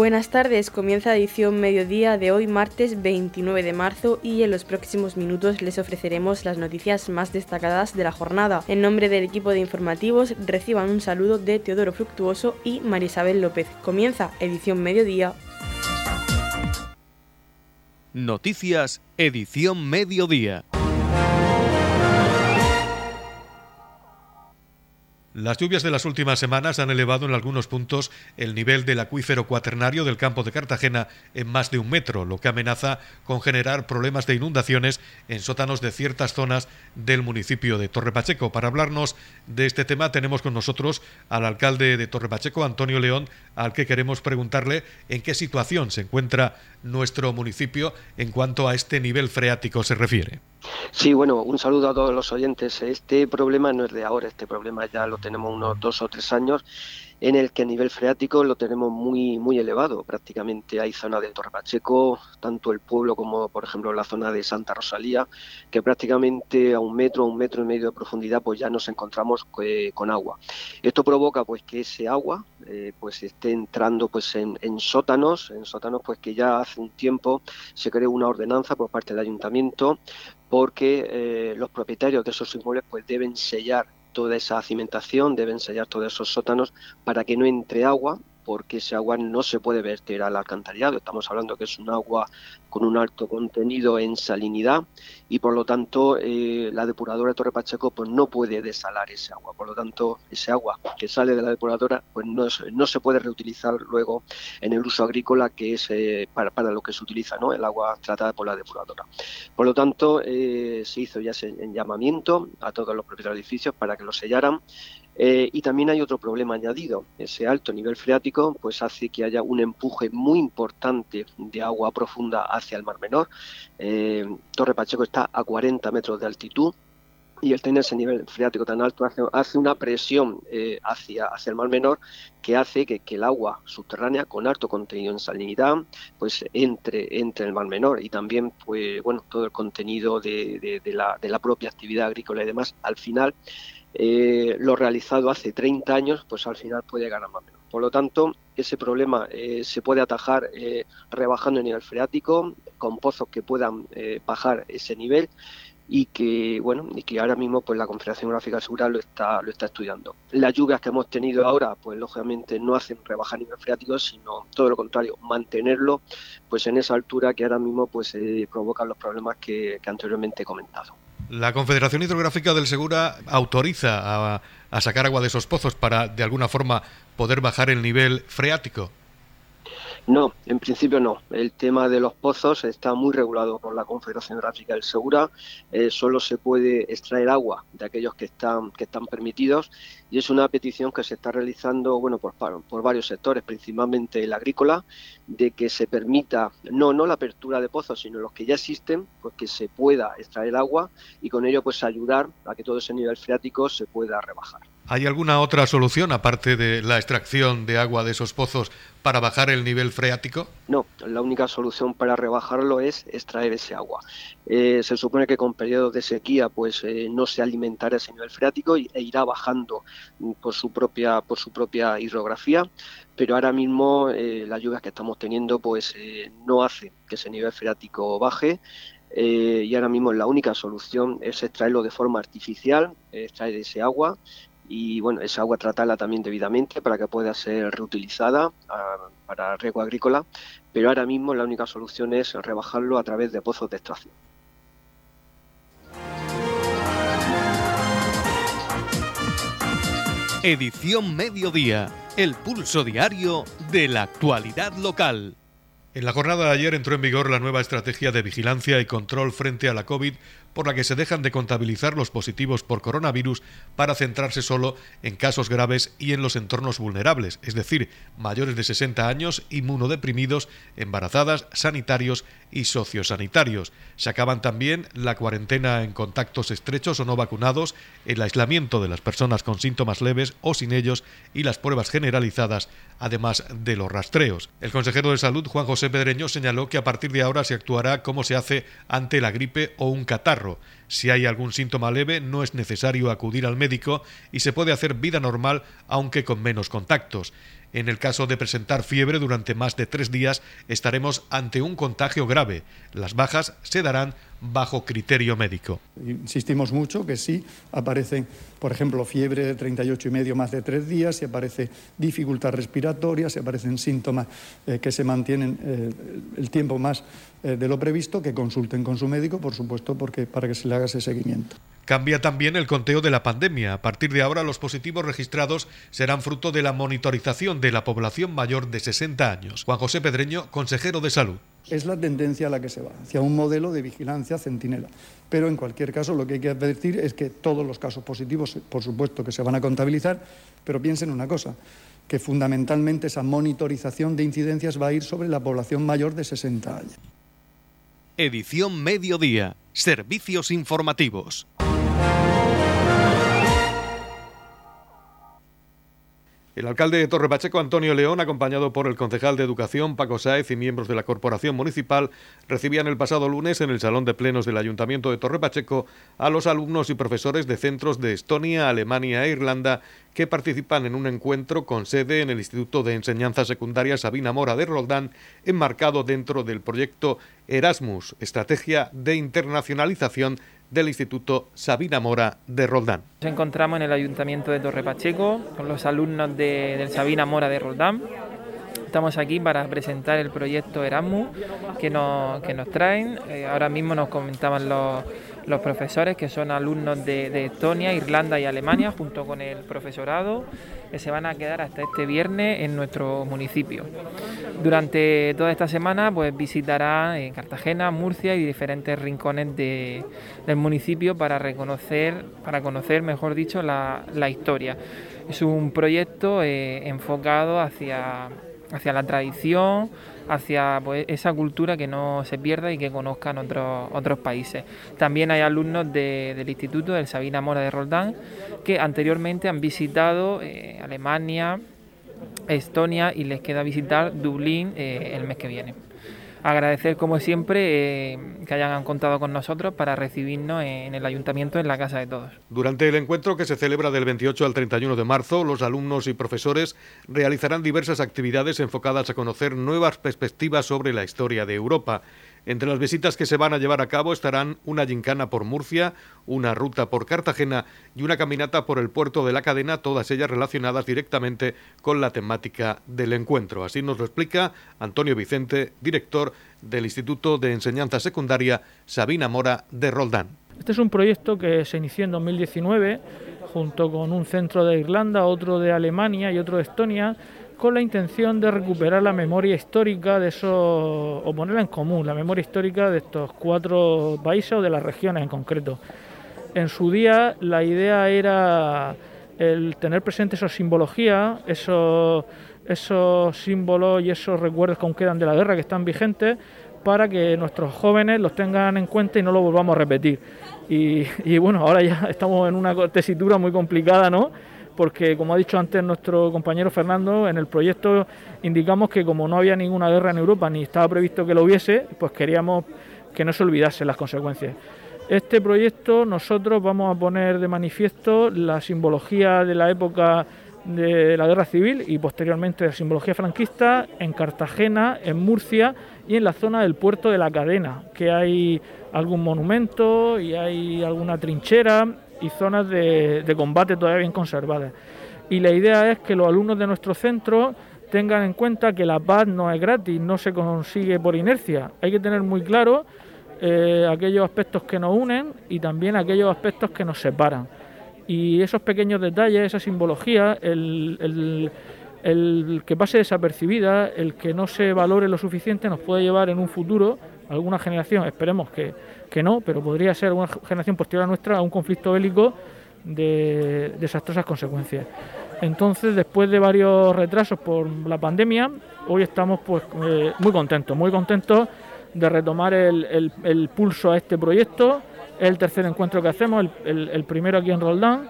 Buenas tardes, comienza edición mediodía de hoy martes 29 de marzo y en los próximos minutos les ofreceremos las noticias más destacadas de la jornada. En nombre del equipo de informativos reciban un saludo de Teodoro Fructuoso y Marisabel López. Comienza edición mediodía. Noticias, edición mediodía. Las lluvias de las últimas semanas han elevado en algunos puntos el nivel del acuífero cuaternario del campo de Cartagena en más de un metro, lo que amenaza con generar problemas de inundaciones en sótanos de ciertas zonas del municipio de Torre Pacheco. Para hablarnos de este tema tenemos con nosotros al alcalde de Torre Pacheco, Antonio León, al que queremos preguntarle en qué situación se encuentra nuestro municipio en cuanto a este nivel freático se refiere. Sí, bueno, un saludo a todos los oyentes. Este problema no es de ahora, este problema ya lo tenemos unos dos o tres años en el que a nivel freático lo tenemos muy muy elevado. Prácticamente hay zonas de Torre Pacheco, tanto el pueblo como por ejemplo la zona de Santa Rosalía, que prácticamente a un metro, un metro y medio de profundidad, pues ya nos encontramos eh, con agua. Esto provoca pues que ese agua eh, pues esté entrando pues en, sótanos, en sótanos pues que ya hace un tiempo se creó una ordenanza por parte del ayuntamiento porque eh, los propietarios de esos inmuebles pues deben sellar toda esa cimentación, deben sellar todos esos sótanos para que no entre agua porque ese agua no se puede verter al alcantarillado. Estamos hablando que es un agua con un alto contenido en salinidad y por lo tanto eh, la depuradora de Torre Pacheco pues no puede desalar ese agua. Por lo tanto, ese agua que sale de la depuradora pues no, no se puede reutilizar luego en el uso agrícola que es eh, para, lo que se utiliza ¿no? el agua tratada por la depuradora. Por lo tanto, eh, se hizo ya ese llamamiento a todos los propietarios de edificios para que lo sellaran eh, y también hay otro problema añadido. Ese alto nivel freático pues hace que haya un empuje muy importante de agua profunda hacia el Mar Menor. Eh, Torre Pacheco está a 40 metros de altitud y el tener ese nivel freático tan alto hace, una presión eh, hacia, hacia el mar menor que hace que, el agua subterránea con alto contenido en salinidad pues entre, entre el mar menor y también pues bueno todo el contenido de, de la propia actividad agrícola y demás al final eh, lo realizado hace 30 años, pues al final puede ganar más o menos. Por lo tanto, ese problema eh, se puede atajar eh, rebajando el nivel freático, con pozos que puedan bajar ese nivel y que bueno y que ahora mismo pues la Confederación Gráfica Segura lo está lo está estudiando. Las lluvias que hemos tenido ahora pues lógicamente no hacen rebajar nivel freático sino todo lo contrario mantenerlo pues en esa altura que ahora mismo pues provocan los problemas que anteriormente he comentado. La Confederación Hidrográfica del Segura autoriza a, sacar agua de esos pozos para, de alguna forma, poder bajar el nivel freático. No, en principio no. El tema de los pozos está muy regulado por la Confederación Gráfica del Segura. Eh, solo se puede extraer agua de aquellos que están, que están permitidos y es una petición que se está realizando bueno, por, por varios sectores, principalmente el agrícola, de que se permita no, no la apertura de pozos, sino los que ya existen, pues que se pueda extraer agua y con ello pues ayudar a que todo ese nivel freático se pueda rebajar. ¿Hay alguna otra solución, aparte de la extracción de agua de esos pozos, para bajar el nivel freático? No, la única solución para rebajarlo es extraer ese agua. Eh, se supone que con periodos de sequía pues eh, no se alimentará ese nivel freático e irá bajando por su propia, por su propia hidrografía, pero ahora mismo eh, las lluvias que estamos teniendo pues no hace que ese nivel freático baje. y ahora mismo la única solución es extraerlo de forma artificial, extraer ese agua y bueno, esa agua tratarla también debidamente para que pueda ser reutilizada ah, para riego agrícola, pero ahora mismo la única solución es rebajarlo a través de pozos de extracción. Edición Mediodía, el pulso diario de la actualidad local. En la jornada de ayer entró en vigor la nueva estrategia de vigilancia y control frente a la COVID por la que se dejan de contabilizar los positivos por coronavirus para centrarse solo en casos graves y en los entornos vulnerables, es decir, mayores de 60 años, inmunodeprimidos, embarazadas, sanitarios y sociosanitarios. Se acaban también la cuarentena en contactos estrechos o no vacunados, el aislamiento de las personas con síntomas leves o sin ellos y las pruebas generalizadas, además de los rastreos. El consejero de Salud, Juan José Pedreño, señaló que a partir de ahora se actuará como se hace ante la gripe o un catarro si hay algún síntoma leve, no es necesario acudir al médico y se puede hacer vida normal, aunque con menos contactos. En el caso de presentar fiebre durante más de tres días, estaremos ante un contagio grave. Las bajas se darán bajo criterio médico. Insistimos mucho que si aparecen, por ejemplo, fiebre de 38 y medio más de tres días, si aparece dificultad respiratoria, si aparecen síntomas eh, que se mantienen eh, el tiempo más eh, de lo previsto, que consulten con su médico, por supuesto, porque, para que se le haga ese seguimiento. Cambia también el conteo de la pandemia. A partir de ahora, los positivos registrados serán fruto de la monitorización de la población mayor de 60 años. Juan José Pedreño, consejero de Salud. Es la tendencia a la que se va, hacia un modelo de vigilancia centinela. Pero en cualquier caso, lo que hay que advertir es que todos los casos positivos, por supuesto, que se van a contabilizar, pero piensen una cosa, que fundamentalmente esa monitorización de incidencias va a ir sobre la población mayor de 60 años. Edición Mediodía. Servicios informativos. El alcalde de Torre Pacheco, Antonio León, acompañado por el concejal de Educación, Paco Sáez, y miembros de la Corporación Municipal, recibían el pasado lunes en el Salón de Plenos del Ayuntamiento de Torre Pacheco a los alumnos y profesores de centros de Estonia, Alemania e Irlanda que participan en un encuentro con sede en el Instituto de Enseñanza Secundaria Sabina Mora de Roldán, enmarcado dentro del proyecto Erasmus, Estrategia de Internacionalización del Instituto Sabina Mora de Roldán. Nos encontramos en el Ayuntamiento de Torre Pacheco con los alumnos de, del Sabina Mora de Roldán. Estamos aquí para presentar el proyecto Erasmus que nos, que nos traen. Eh, ahora mismo nos comentaban los, los profesores que son alumnos de, Estonia, Irlanda y Alemania, junto con el profesorado, que se van a quedar hasta este viernes en nuestro municipio. Durante toda esta semana pues visitará en Cartagena, Murcia y diferentes rincones de, del municipio para reconocer, para conocer, mejor dicho, la, la historia. Es un proyecto eh, enfocado hacia, hacia la tradición, hacia pues, esa cultura que no se pierda y que conozcan otros, otros países. También hay alumnos de, del Instituto del Sabina Mora de Roldán que anteriormente han visitado eh, Alemania, Estonia y les queda visitar Dublín eh, el mes que viene agradecer como siempre eh, que hayan contado con nosotros para recibirnos en el ayuntamiento en la casa de todos. Durante el encuentro que se celebra del 28 al 31 de marzo, los alumnos y profesores realizarán diversas actividades enfocadas a conocer nuevas perspectivas sobre la historia de Europa. Entre las visitas que se van a llevar a cabo estarán una gincana por Murcia, una ruta por Cartagena y una caminata por el puerto de la cadena, todas ellas relacionadas directamente con la temática del encuentro. Así nos lo explica Antonio Vicente, director del Instituto de Enseñanza Secundaria Sabina Mora de Roldán. Este es un proyecto que se inició en 2019 junto con un centro de Irlanda, otro de Alemania y otro de Estonia con la intención de recuperar la memoria histórica de esos, o ponerla en común, la memoria histórica de estos cuatro países o de las regiones en concreto. En su día la idea era el tener presente esa simbología, esos, esos símbolos y esos recuerdos que aún quedan de la guerra que están vigentes, para que nuestros jóvenes los tengan en cuenta y no lo volvamos a repetir. Y, y bueno, ahora ya estamos en una tesitura muy complicada, ¿no? Porque como ha dicho antes nuestro compañero Fernando, en el proyecto indicamos que como no había ninguna guerra en Europa ni estaba previsto que lo hubiese, pues queríamos que no se olvidasen las consecuencias. Este proyecto nosotros vamos a poner de manifiesto la simbología de la época de la guerra civil y posteriormente la simbología franquista en Cartagena, en Murcia y en la zona del puerto de la cadena, que hay algún monumento y hay alguna trinchera y zonas de, combate todavía bien conservadas. Y la idea es que los alumnos de nuestro centro tengan en cuenta que la paz no es gratis, no se consigue por inercia. Hay que tener muy claro eh, aquellos aspectos que nos unen y también aquellos aspectos que nos separan. Y esos pequeños detalles, esa simbología, el, el, el, que pase desapercibida, el que no se valore lo suficiente, nos puede llevar en un futuro, alguna generación, esperemos que, que no, pero podría ser una generación posterior a nuestra un conflicto bélico de desastrosas consecuencias. Entonces, después de varios retrasos por la pandemia, hoy estamos pues eh, muy contentos, muy contentos de retomar el, pulso a este proyecto. Es el tercer encuentro que hacemos, el, el primero aquí en Roldán.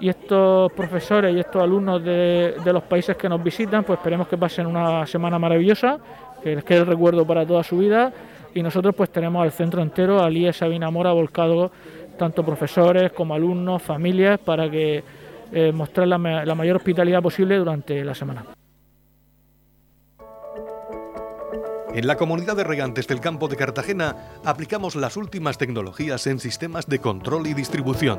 Y estos profesores y estos alumnos de, de, los países que nos visitan, pues esperemos que pasen una semana maravillosa, que les quede el recuerdo para toda su vida y nosotros pues tenemos al centro entero, al Sabina Mora, volcado tanto profesores como alumnos, familias, para que eh, mostrar la mayor hospitalidad posible durante la semana. En la comunidad de regantes del campo de Cartagena aplicamos las últimas tecnologías en sistemas de control y distribución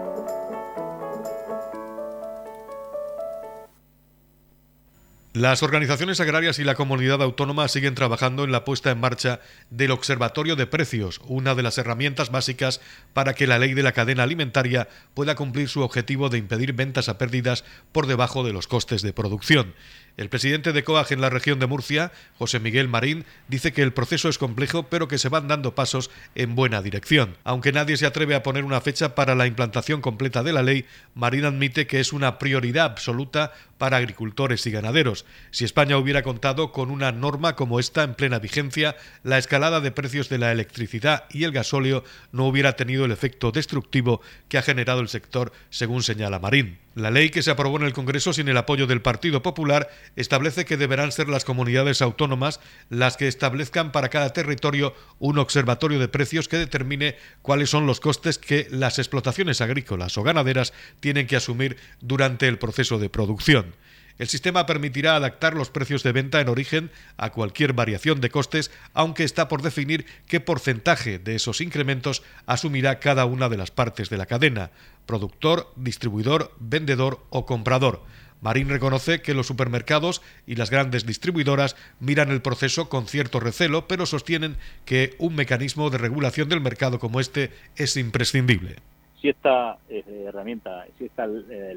Las organizaciones agrarias y la comunidad autónoma siguen trabajando en la puesta en marcha del Observatorio de Precios, una de las herramientas básicas para que la ley de la cadena alimentaria pueda cumplir su objetivo de impedir ventas a pérdidas por debajo de los costes de producción. El presidente de COAG en la región de Murcia, José Miguel Marín, dice que el proceso es complejo pero que se van dando pasos en buena dirección. Aunque nadie se atreve a poner una fecha para la implantación completa de la ley, Marín admite que es una prioridad absoluta para agricultores y ganaderos. Si España hubiera contado con una norma como esta en plena vigencia, la escalada de precios de la electricidad y el gasóleo no hubiera tenido el efecto destructivo que ha generado el sector, según señala Marín. La ley que se aprobó en el Congreso sin el apoyo del Partido Popular establece que deberán ser las comunidades autónomas las que establezcan para cada territorio un observatorio de precios que determine cuáles son los costes que las explotaciones agrícolas o ganaderas tienen que asumir durante el proceso de producción. El sistema permitirá adaptar los precios de venta en origen a cualquier variación de costes, aunque está por definir qué porcentaje de esos incrementos asumirá cada una de las partes de la cadena, productor, distribuidor, vendedor o comprador. Marín reconoce que los supermercados y las grandes distribuidoras miran el proceso con cierto recelo, pero sostienen que un mecanismo de regulación del mercado como este es imprescindible. Si esta eh, herramienta, si esta eh,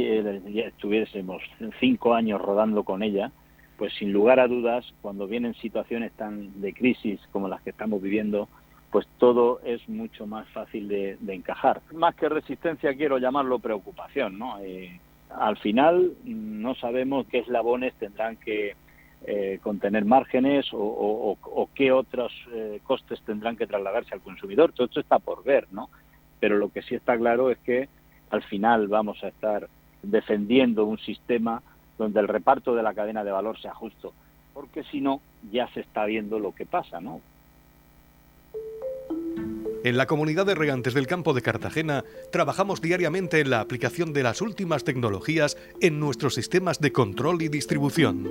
ley ya estuviésemos cinco años rodando con ella, pues sin lugar a dudas, cuando vienen situaciones tan de crisis como las que estamos viviendo, pues todo es mucho más fácil de, encajar. Más que resistencia quiero llamarlo preocupación, ¿no? Eh, al final no sabemos qué eslabones tendrán que eh, contener márgenes o, qué otros eh, costes tendrán que trasladarse al consumidor. Todo esto está por ver, ¿no? Pero lo que sí está claro es que al final vamos a estar defendiendo un sistema donde el reparto de la cadena de valor sea justo, porque si no, ya se está viendo lo que pasa, ¿no? En la comunidad de regantes del campo de Cartagena trabajamos diariamente en la aplicación de las últimas tecnologías en nuestros sistemas de control y distribución.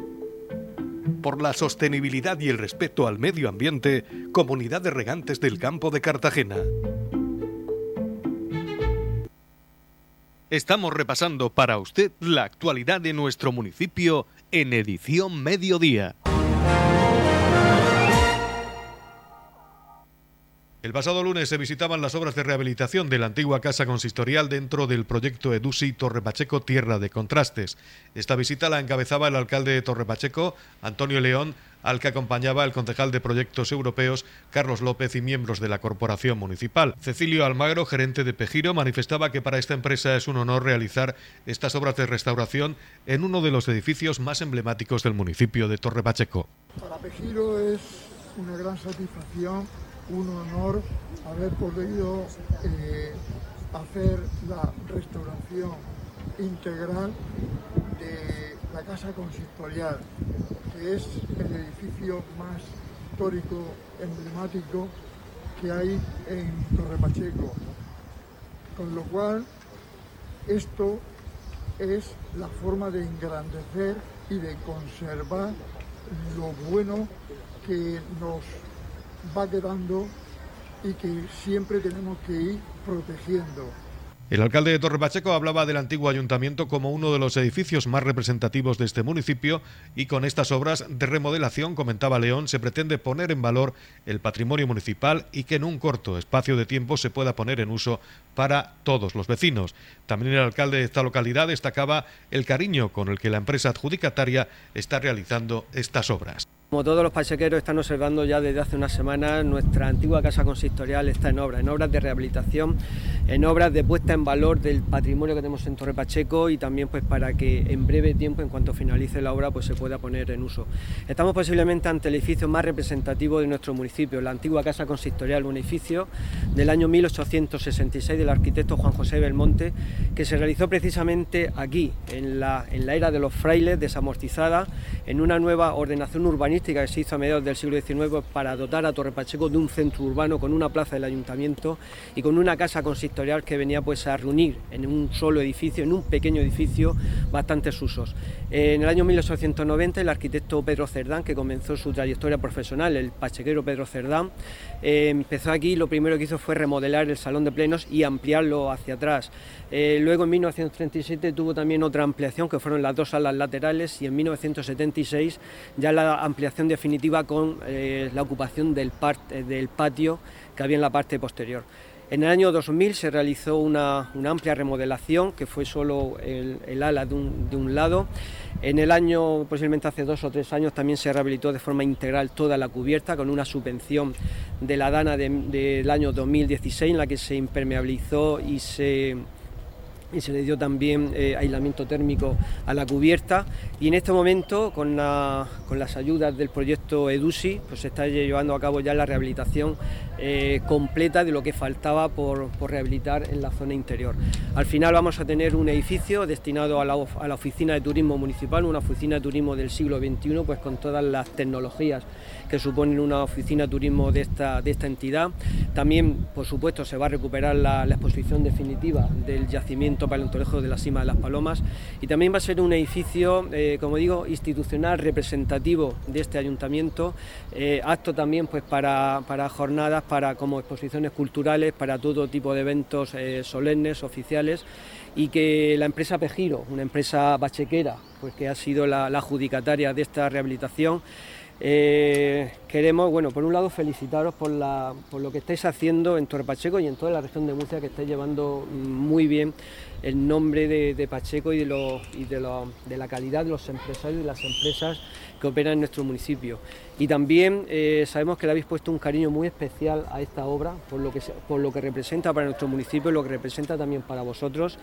Por la sostenibilidad y el respeto al medio ambiente, Comunidad de Regantes del Campo de Cartagena. Estamos repasando para usted la actualidad de nuestro municipio en edición mediodía. El pasado lunes se visitaban las obras de rehabilitación de la antigua casa consistorial dentro del proyecto Edusi Torre Pacheco Tierra de Contrastes. Esta visita la encabezaba el alcalde de Torre Pacheco, Antonio León, al que acompañaba el concejal de proyectos europeos Carlos López y miembros de la corporación municipal. Cecilio Almagro, gerente de Pejiro, manifestaba que para esta empresa es un honor realizar estas obras de restauración en uno de los edificios más emblemáticos del municipio de Torre Pacheco. Para Pejiro es una gran satisfacción un honor haber podido eh, hacer la restauración integral de la casa consistorial, que es el edificio más histórico, emblemático que hay en Torre Pacheco. Con lo cual, esto es la forma de engrandecer y de conservar lo bueno que nos va quedando y que siempre tenemos que ir protegiendo. El alcalde de Torre Pacheco hablaba del antiguo ayuntamiento como uno de los edificios más representativos de este municipio y con estas obras de remodelación, comentaba León, se pretende poner en valor el patrimonio municipal y que en un corto espacio de tiempo se pueda poner en uso para todos los vecinos. También el alcalde de esta localidad destacaba el cariño con el que la empresa adjudicataria está realizando estas obras. Como todos los pachequeros están observando ya desde hace unas semanas, nuestra antigua casa consistorial está en obras, en obras de rehabilitación, en obras de puesta en valor del patrimonio que tenemos en Torre Pacheco y también pues para que en breve tiempo, en cuanto finalice la obra, pues se pueda poner en uso. Estamos posiblemente ante el edificio más representativo de nuestro municipio, la antigua casa consistorial, un edificio del año 1866 del arquitecto Juan José Belmonte, que se realizó precisamente aquí, en la, en la era de los frailes, desamortizada, en una nueva ordenación urbanística que se hizo a mediados del siglo XIX para dotar a Torre Pacheco de un centro urbano con una plaza del ayuntamiento y con una casa consistorial que venía pues a reunir en un solo edificio, en un pequeño edificio, bastantes usos. En el año 1890 el arquitecto Pedro Cerdán, que comenzó su trayectoria profesional, el pachequero Pedro Cerdán, eh, empezó aquí, lo primero que hizo fue remodelar el salón de plenos y ampliarlo hacia atrás. Eh, luego en 1937 tuvo también otra ampliación que fueron las dos salas laterales y en 1976 ya la ampliación definitiva con eh, la ocupación del, del patio que había en la parte posterior. En el año 2000 se realizó una, amplia remodelación que fue solo el, ala de un, lado. En el año, posiblemente hace dos o tres años, también se rehabilitó de forma integral toda la cubierta con una subvención de la DANA del año 2016 en la que se impermeabilizó y se y se le dio también eh, aislamiento térmico a la cubierta y en este momento con, las ayudas del proyecto EDUSI pues se está llevando a cabo ya la rehabilitación eh, completa de lo que faltaba por, rehabilitar en la zona interior. Al final vamos a tener un edificio destinado a la, oficina de turismo municipal, una oficina de turismo del siglo XXI pues con todas las tecnologías que suponen una oficina de turismo de esta, de esta entidad. También por supuesto se va a recuperar la exposición definitiva del yacimiento paleontológico de la Cima de las Palomas. Y también va a ser un edificio, eh, como digo, institucional representativo de este ayuntamiento, eh, apto también pues para, jornadas, para como exposiciones culturales, para todo tipo de eventos eh, solemnes, oficiales y que la empresa Pejiro, una empresa bachequera, pues que ha sido la, adjudicataria de esta rehabilitación, queremos, bueno, por un lado felicitaros por, lo que estáis haciendo en Torre Pacheco y en toda la región de Murcia, que estáis llevando muy bien el nombre de, Pacheco y, de, y de, de, la calidad de los empresarios y las empresas que operan en nuestro municipio. Y también eh, sabemos que le habéis puesto un cariño muy especial a esta obra, por lo, que, representa para nuestro municipio, lo que representa también para vosotros,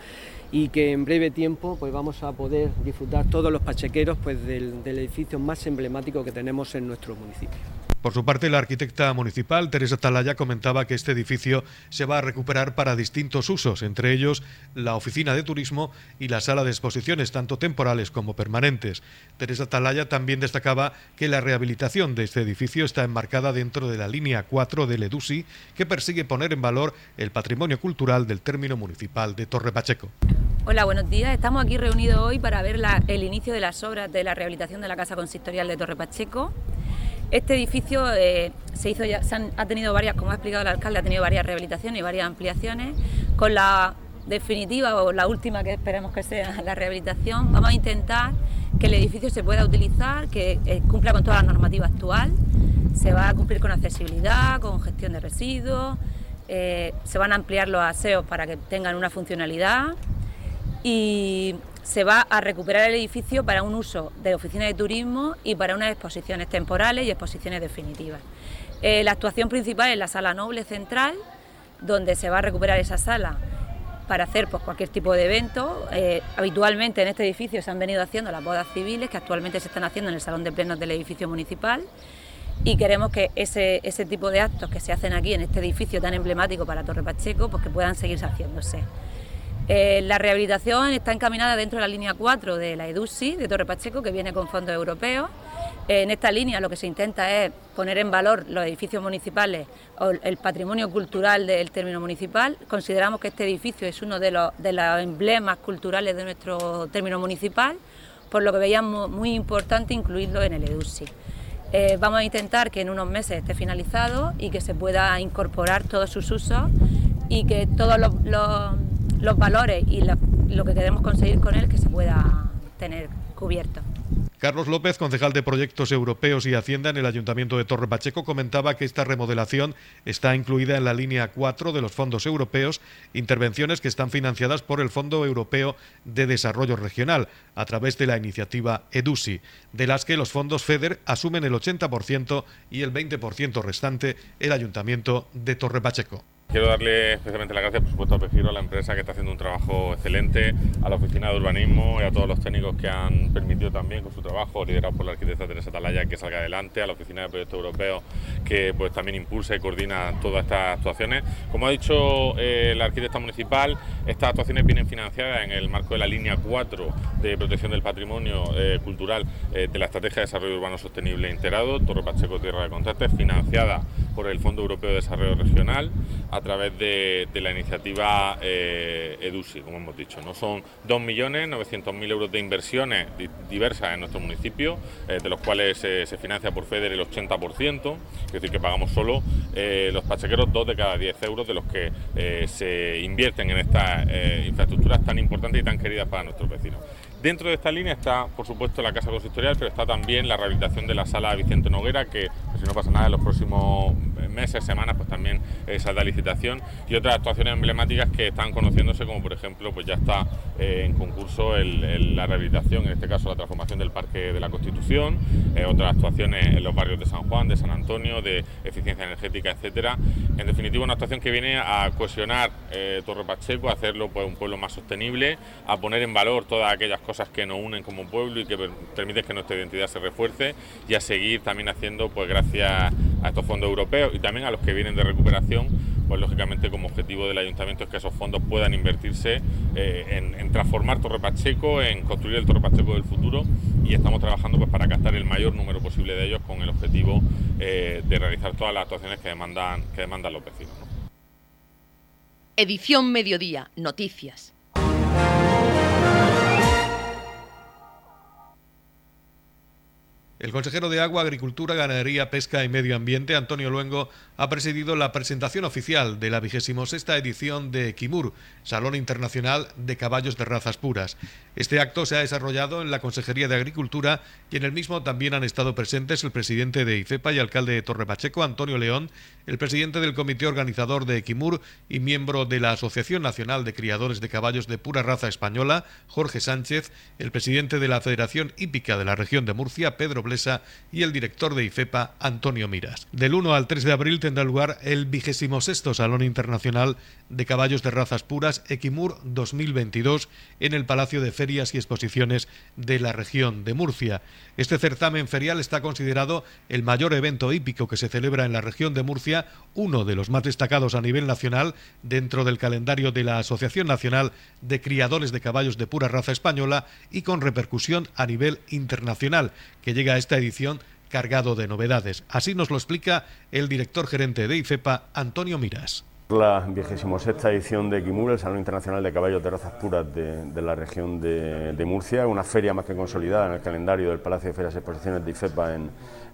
y que en breve tiempo pues, vamos a poder disfrutar todos los pachequeros pues, del, del edificio más emblemático que tenemos en nuestro municipio. Por su parte, la arquitecta municipal, Teresa Talaya, comentaba que este edificio se va a recuperar para distintos usos, entre ellos la oficina de turismo y la sala de exposiciones, tanto temporales como permanentes. Teresa Talaya también destacaba que la rehabilitación de este edificio está enmarcada dentro de la línea 4 del EDUSI, que persigue poner en valor el patrimonio cultural del término municipal de Torre Pacheco. Hola, buenos días. Estamos aquí reunidos hoy para ver el inicio de las obras de la rehabilitación de la Casa Consistorial de Torre Pacheco. Este edificio eh, se hizo ya, ha tenido varias, como ha explicado el alcalde, ha tenido varias rehabilitaciones y varias ampliaciones. Con la definitiva o la última que esperemos que sea la rehabilitación, vamos a intentar que el edificio se pueda utilizar, que eh, cumpla con toda la normativa actual. Se va a cumplir con accesibilidad, con gestión de residuos, eh, se van a ampliar los aseos para que tengan una funcionalidad y se va a recuperar el edificio para un uso de oficina de turismo y para unas exposiciones temporales y exposiciones definitivas. Eh, la actuación principal es la sala noble central, donde se va a recuperar esa sala para hacer pues, cualquier tipo de evento. Eh, habitualmente en este edificio se han venido haciendo las bodas civiles, que actualmente se están haciendo en el salón de plenos del edificio municipal. Y queremos que ese, ese tipo de actos que se hacen aquí en este edificio tan emblemático para Torre Pacheco, pues que puedan seguir haciéndose. Eh, la rehabilitación está encaminada dentro de la línea 4 de la EDUSI de Torre Pacheco, que viene con fondos europeos. Eh, en esta línea lo que se intenta es poner en valor los edificios municipales o el patrimonio cultural del término municipal. Consideramos que este edificio es uno de los, emblemas culturales de nuestro término municipal, por lo que veíamos muy importante incluirlo en el EDUSI. Eh, vamos a intentar que en unos meses esté finalizado y que se pueda incorporar todos sus usos y que todos los los valores y lo que queremos conseguir con él que se pueda tener cubierto. Carlos López, concejal de Proyectos Europeos y Hacienda en el Ayuntamiento de Torre Pacheco, comentaba que esta remodelación está incluida en la línea 4 de los fondos europeos, intervenciones que están financiadas por el Fondo Europeo de Desarrollo Regional a través de la iniciativa EDUSI, de las que los fondos FEDER asumen el 80% y el 20% restante el Ayuntamiento de Torre Pacheco. Quiero darle especialmente las gracias, por supuesto, a Pejiro, a la empresa que está haciendo un trabajo excelente, a la oficina de urbanismo y a todos los técnicos que han permitido también con su trabajo, liderado por la arquitecta Teresa Talaya, que salga adelante, a la oficina de proyectos europeos que pues también impulsa y coordina todas estas actuaciones. Como ha dicho eh, la arquitecta municipal, estas actuaciones vienen financiadas en el marco de la línea 4 de protección del patrimonio eh, cultural eh, de la Estrategia de Desarrollo Urbano Sostenible Integrado, Torre Pacheco Tierra de Contrastes, financiada por el Fondo Europeo de Desarrollo Regional través de, la iniciativa eh, EDUSI, como hemos dicho. ¿no? Son 2.900.000 euros de inversiones diversas en nuestro municipio, eh, de los cuales se financia por FEDER el 80%, es decir, que pagamos solo eh, los pachequeros 2 de cada 10 euros de los que se invierten en estas infraestructuras tan importantes y tan queridas para nuestros vecinos. Dentro de esta línea está, por supuesto, la Casa Consistorial, pero está también la rehabilitación de la sala Vicente Noguera, que si no pasa nada en los próximos meses, semanas, pues también eh, saldrá licitación y otras actuaciones emblemáticas que están conociéndose, como por ejemplo, pues ya está eh, en concurso la rehabilitación, en este caso la transformación del Parque de la Constitución, eh, otras actuaciones en los barrios de San Juan, de San Antonio, de eficiencia energética, etcétera. En definitiva, una actuación que viene a cohesionar Torre Pacheco, a hacerlo pues, un pueblo más sostenible, a poner en valor todas aquellas cosas que nos unen como pueblo y que permiten que nuestra identidad se refuerce y a seguir también haciendo, pues gracias a estos fondos europeos y también a los que vienen de recuperación, pues lógicamente como objetivo del ayuntamiento es que esos fondos puedan invertirse eh, en, transformar Torre Pacheco, en construir el Torre Pacheco del futuro y estamos trabajando pues para captar el mayor número posible de ellos con el objetivo eh, de realizar todas las actuaciones que demandan, que demandan los vecinos. Edición Mediodía, Noticias. El consejero de Agua, Agricultura, Ganadería, Pesca y Medio Ambiente, Antonio Luengo, ha presidido la presentación oficial de la 26 edición de Kimur, Salón Internacional de Caballos de Razas Puras. Este acto se ha desarrollado en la Consejería de Agricultura y en el mismo también han estado presentes el presidente de IFEPA y alcalde de Torre Pacheco, Antonio León, el presidente del comité organizador de Kimur y miembro de la Asociación Nacional de Criadores de Caballos de Pura Raza Española, Jorge Sánchez, el presidente de la Federación Hípica de la región de Murcia, Pedro y el director de IFEPA, Antonio Miras. Del 1 al 3 de abril tendrá lugar el 26 Salón Internacional de Caballos de Razas Puras Equimur 2022 en el Palacio de Ferias y Exposiciones de la región de Murcia. Este certamen ferial está considerado el mayor evento hípico que se celebra en la región de Murcia, uno de los más destacados a nivel nacional dentro del calendario de la Asociación Nacional de Criadores de Caballos de Pura Raza Española y con repercusión a nivel internacional, que llega a esta edición cargado de novedades. Así nos lo explica el director gerente de IFEPA, Antonio Miras. La 26 edición de Kimur, el Salón Internacional de Caballos de Razas Puras de, la región de, Murcia, una feria más que consolidada en el calendario del Palacio de Ferias y Exposiciones de IFEPA en,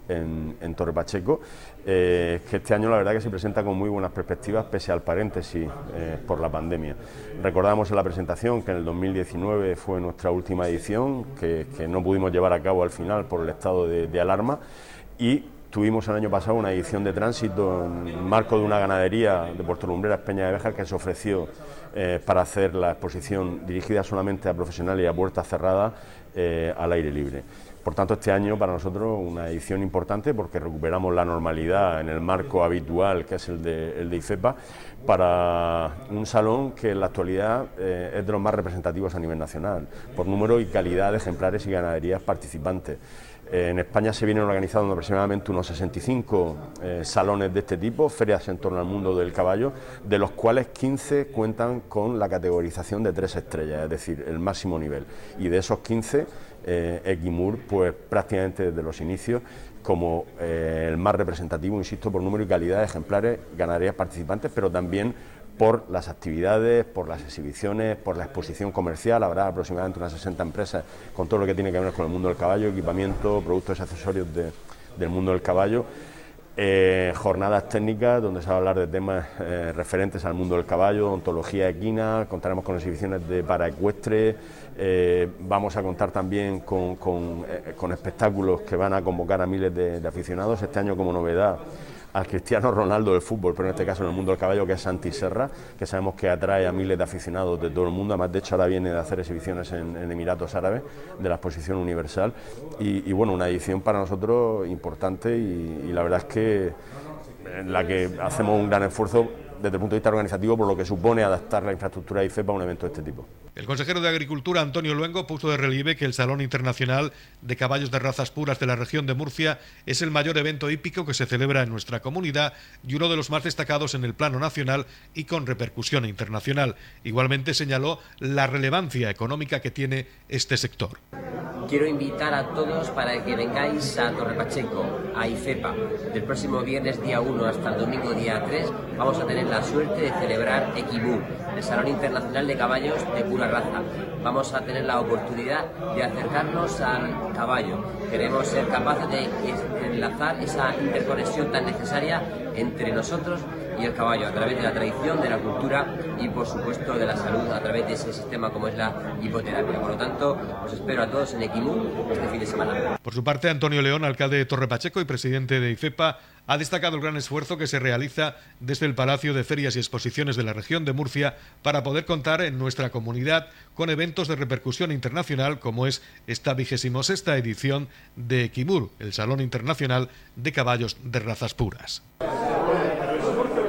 en, Torre Pacheco, eh, que este año la verdad que se presenta con muy buenas perspectivas pese al paréntesis eh, por la pandemia. Recordamos en la presentación que en el 2019 fue nuestra última edición, que, no pudimos llevar a cabo al final por el estado de, alarma y Tuvimos el año pasado una edición de tránsito en marco de una ganadería de Puerto Lumbreras Peña de Béjar que se ofreció eh, para hacer la exposición dirigida solamente a profesionales y a puertas cerradas al aire libre. Por tanto, este año para nosotros una edición importante porque recuperamos la normalidad en el marco habitual que es el de, el de IFEPA para un salón que en la actualidad eh, es de los más representativos a nivel nacional, por número y calidad de ejemplares y ganaderías participantes. Eh, en España se vienen organizando aproximadamente unos 65 eh, salones de este tipo, ferias en torno al mundo del caballo, de los cuales 15 cuentan con la categorización de tres estrellas, es decir, el máximo nivel. Y de esos 15, eh, Equimur, pues prácticamente desde los inicios, como eh, el más representativo, insisto, por número y calidad de ejemplares, ganaderías participantes, pero también por las actividades, por las exhibiciones, por la exposición comercial. Habrá aproximadamente unas 60 empresas con todo lo que tiene que ver con el mundo del caballo, equipamiento, productos y accesorios del mundo del caballo. eh, jornadas técnicas donde se va a hablar de temas eh, referentes al mundo del caballo, ontología equina, contaremos con exhibiciones de paraecuestre, eh, vamos a contar también con, con, espectáculos que van a convocar a miles de aficionados. Este año como novedad al Cristiano Ronaldo del fútbol, pero en este caso en el mundo del caballo, que es Santi Serra, que sabemos que atrae a miles de aficionados de todo el mundo. Además, de hecho, ahora viene de hacer exhibiciones en, Emiratos Árabes de la exposición universal. Y, bueno, una edición para nosotros importante y, la verdad es que en la que hacemos un gran esfuerzo desde el punto de vista organizativo por lo que supone adaptar la infraestructura de IFEPA a un evento de este tipo. El consejero de Agricultura, Antonio Luengo, puso de relieve que el Salón Internacional de Caballos de Razas Puras de la región de Murcia es el mayor evento hípico que se celebra en nuestra comunidad y uno de los más destacados en el plano nacional y con repercusión internacional. Igualmente señaló la relevancia económica que tiene este sector. Quiero invitar a todos para que vengáis a Torre Pacheco, a IFEPA. Del próximo viernes día 1 hasta el domingo día 3 vamos a tener la suerte de celebrar Equimú, el Salón Internacional de Caballos de Pura Raza. Vamos a tener la oportunidad de acercarnos al caballo. Queremos ser capaces de enlazar esa interconexión tan necesaria entre nosotros y el caballo a través de la tradición, de la cultura y por supuesto de la salud a través de ese sistema como es la hipoterapia. Por lo tanto, os espero a todos en Equimú este fin de semana. Por su parte, Antonio León, alcalde de Torre Pacheco y presidente de IFEPA, ha destacado el gran esfuerzo que se realiza desde el Palacio de Ferias y Exposiciones de la región de Murcia para poder contar en nuestra comunidad con eventos de repercusión internacional como es esta vigésimo sexta edición de Equimur, el Salón Internacional de Caballos de Razas Puras.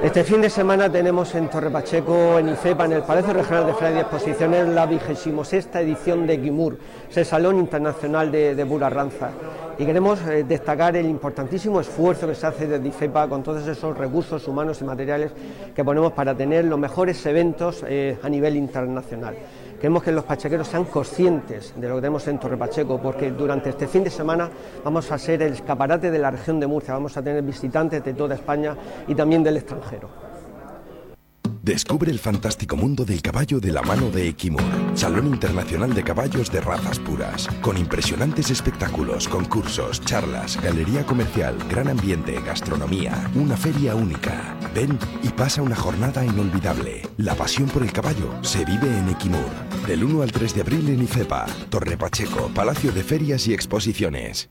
Este fin de semana tenemos en Torre Pacheco, en IFEPA, en el Palacio Regional de y Exposiciones, la vigésimo sexta edición de Guimur, el Salón Internacional de, de Ranza. Y queremos eh, destacar el importantísimo esfuerzo que se hace desde IFEPA con todos esos recursos humanos y materiales que ponemos para tener los mejores eventos eh, a nivel internacional. Queremos que los pachequeros sean conscientes de lo que tenemos en Torre Pacheco, porque durante este fin de semana vamos a ser el escaparate de la región de Murcia, vamos a tener visitantes de toda España y también del extranjero. Descubre el fantástico mundo del caballo de la mano de Equimur, Salón Internacional de Caballos de Razas Puras, con impresionantes espectáculos, concursos, charlas, galería comercial, gran ambiente, gastronomía, una feria única. Ven y pasa una jornada inolvidable. La pasión por el caballo se vive en Equimur. Del 1 al 3 de abril en Icepa, Torre Pacheco, Palacio de Ferias y Exposiciones.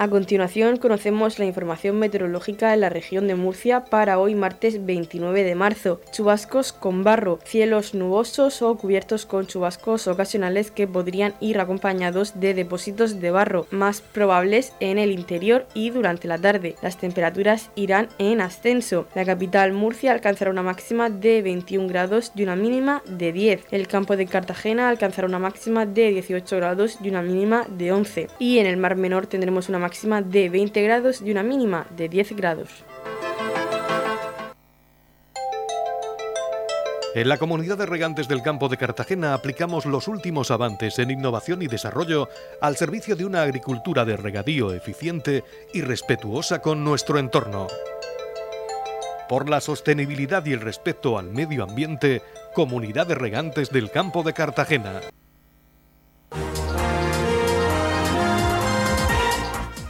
A continuación conocemos la información meteorológica en la región de Murcia para hoy martes 29 de marzo. Chubascos con barro, cielos nubosos o cubiertos con chubascos ocasionales que podrían ir acompañados de depósitos de barro, más probables en el interior y durante la tarde. Las temperaturas irán en ascenso. La capital Murcia alcanzará una máxima de 21 grados y una mínima de 10. El campo de Cartagena alcanzará una máxima de 18 grados y una mínima de 11. Y en el Mar Menor tendremos una máxima de 20 grados y una mínima de 10 grados. En la comunidad de regantes del campo de Cartagena aplicamos los últimos avances en innovación y desarrollo al servicio de una agricultura de regadío eficiente y respetuosa con nuestro entorno. Por la sostenibilidad y el respeto al medio ambiente, Comunidad de Regantes del Campo de Cartagena.